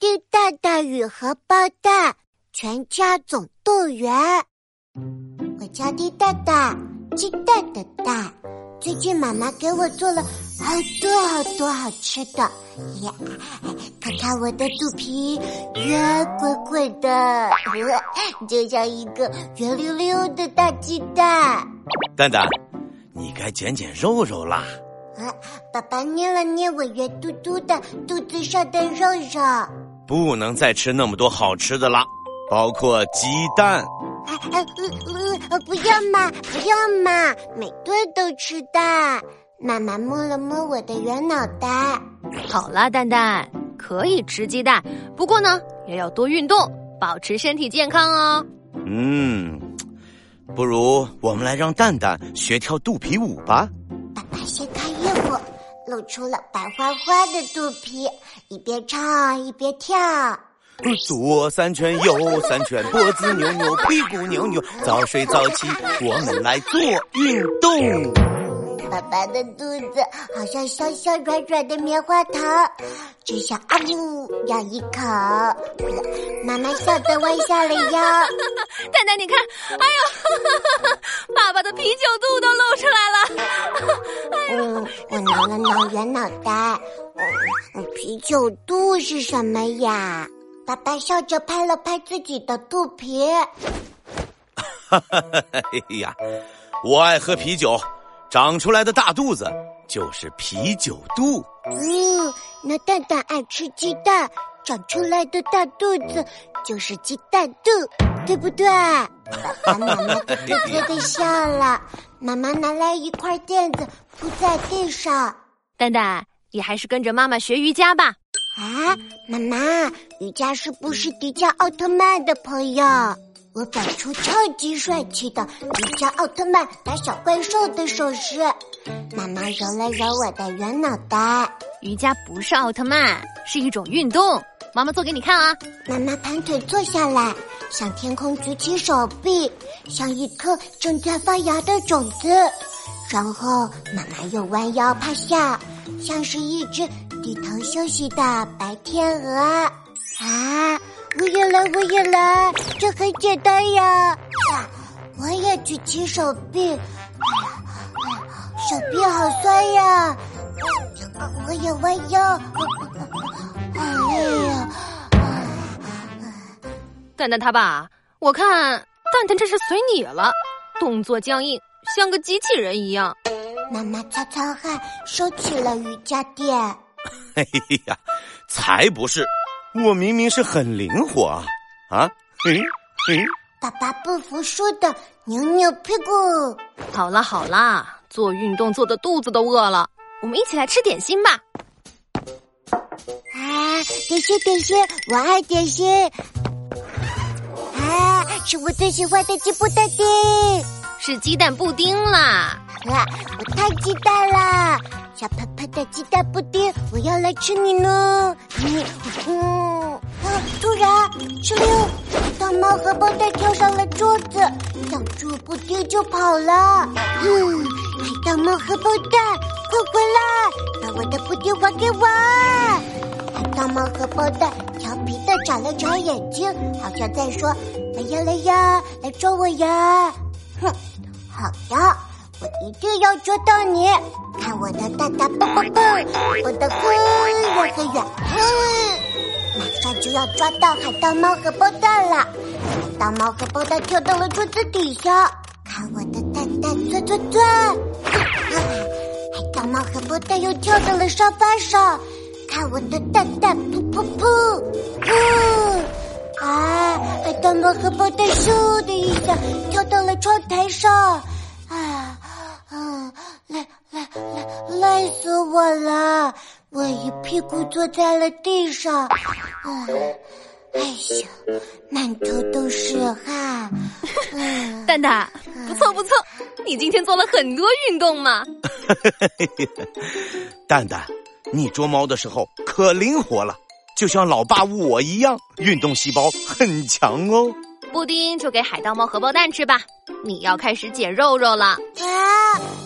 滴答答与荷包蛋，全家总动员。我叫丁大大，鸡蛋的蛋。最近妈妈给我做了好多好多好吃的呀！看看我的肚皮，圆滚滚的，就像一个圆溜溜的大鸡蛋。蛋蛋，你该减减肉肉啦。啊，爸爸捏了捏我圆嘟嘟的肚子上的肉肉。不能再吃那么多好吃的了，包括鸡蛋。啊啊呃不要嘛，不要嘛，每顿都吃蛋。妈妈摸了摸我的圆脑袋。好啦，蛋蛋可以吃鸡蛋，不过呢，也要多运动，保持身体健康哦。嗯，不如我们来让蛋蛋学跳肚皮舞吧。爸爸掀开衣服，露出了白花花的肚皮，一边唱一边跳。左三圈，右三圈，脖子扭扭，屁股扭扭，早睡早起，我们来做运动。爸爸的肚子好像香香软软的棉花糖，只想啊呜咬一口。妈妈笑得弯下了腰。蛋蛋，你看，哎呦，爸爸的啤酒肚都露出来了。嗯，我挠了挠圆脑袋。嗯，啤酒肚是什么呀？爸爸笑着拍了拍自己的肚皮。哈哈，哎呀，我爱喝啤酒，长出来的大肚子就是啤酒肚。嗯，那蛋蛋爱吃鸡蛋，长出来的大肚子就是鸡蛋肚，对不对？爸爸妈妈咯咯的笑了。妈妈拿来一块垫子铺在地上。蛋蛋，你还是跟着妈妈学瑜伽吧。啊，妈妈，瑜伽是不是迪迦奥特曼的朋友？我摆出超级帅气的迪迦奥特曼打小怪兽的手势。妈妈揉了揉我的圆脑袋。瑜伽不是奥特曼，是一种运动。妈妈做给你看啊。妈妈盘腿坐下来，向天空举起手臂，像一颗正在发芽的种子。然后妈妈又弯腰趴下，像是一只。低头休息的白天鹅啊，我也来，我也来，这很简单呀！我也举起手臂，手臂好酸呀！我也弯腰，好累！蛋蛋他爸，我看蛋蛋这是随你了，动作僵硬，像个机器人一样。妈妈擦擦汗，收起了瑜伽垫。哎呀，才不是！我明明是很灵活啊！啊，嘿，嘿！爸爸不服输的扭扭屁股。好啦好啦，做运动做的肚子都饿了，我们一起来吃点心吧。啊，点心点心，我爱点心。啊，是我最喜欢的鸡布蛋丁，是鸡蛋布丁啦！啊，我太鸡蛋啦！小胖胖的鸡蛋布丁，我要来吃你呢！你，嗯，啊！突然，哧溜，大猫和包蛋跳上了桌子，咬住布丁就跑了。嗯，海盗猫和包蛋，快回来，把我的布丁还给我！海盗猫和包蛋调皮的眨了眨眼睛，好像在说：“来呀来呀，来捉我呀！”哼，好的，我一定要捉到你。看我的蛋蛋蹦蹦蹦，蹦得很远很远，嗯，马上就要抓到海盗猫和包蛋了。海盗猫和包蛋跳到了桌子底下，看我的蛋蛋钻钻钻。海盗猫和包蛋又跳到了沙发上，看我的蛋蛋噗噗噗，噗！啊，海盗猫和包蛋咻的一下跳到了窗台上，啊啊，来。累累，累死我了！我一屁股坐在了地上，哎呀，满头都是汗。蛋蛋，不错不错，你今天做了很多运动嘛。蛋蛋，你捉猫的时候可灵活了，就像老爸我一样，运动细胞很强哦。布丁就给海盗猫荷包蛋吃吧，你要开始减肉肉了。啊！